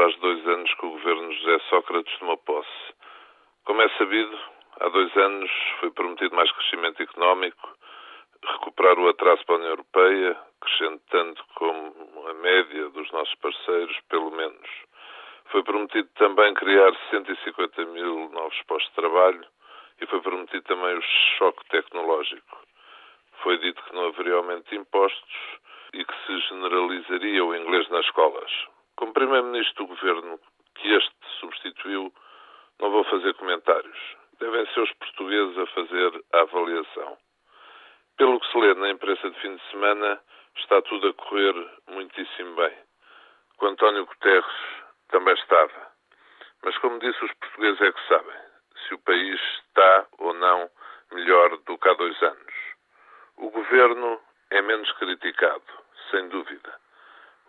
Faz dois anos que o governo José Sócrates tomou posse. Como é sabido, há dois anos foi prometido mais crescimento económico, recuperar o atraso para a União Europeia, crescendo tanto como a média dos nossos parceiros, pelo menos. Foi prometido também criar 150 mil novos postos de trabalho e foi prometido também o choque tecnológico. Foi dito que não haveria aumento de impostos e que se generalizaria o inglês nas escolas. Como Primeiro-Ministro do Governo que este substituiu, não vou fazer comentários. Devem ser os portugueses a fazer a avaliação. Pelo que se lê na imprensa de fim de semana, está tudo a correr muitíssimo bem. Com António Guterres também estava. Mas, como disse, os portugueses é que sabem se o país está ou não melhor do que há dois anos. O governo é menos criticado, sem dúvida.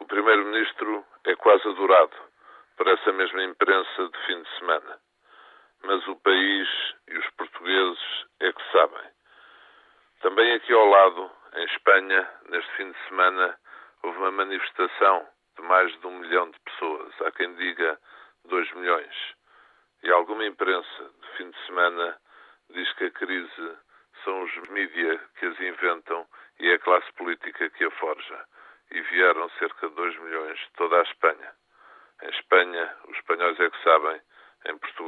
O primeiro-ministro é quase adorado por essa mesma imprensa de fim de semana. Mas o país e os portugueses é que sabem. Também aqui ao lado, em Espanha, neste fim de semana, houve uma manifestação de mais de um milhão de pessoas. Há quem diga dois milhões. E alguma imprensa de fim de semana diz que a crise são os mídia que as inventam e é a classe política que a forja. E vieram cerca de 2 milhões de toda a Espanha. Em Espanha, os espanhóis é que sabem, em Portugal,